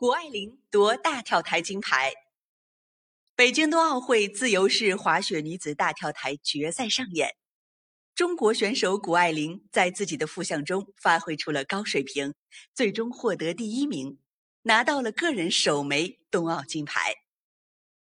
谷爱凌夺大跳台金牌。北京冬奥会自由式滑雪女子大跳台决赛上演。中国选手谷爱凌在自己的副项中发挥出了高水平最终获得第一名拿到了个人首枚冬奥金牌。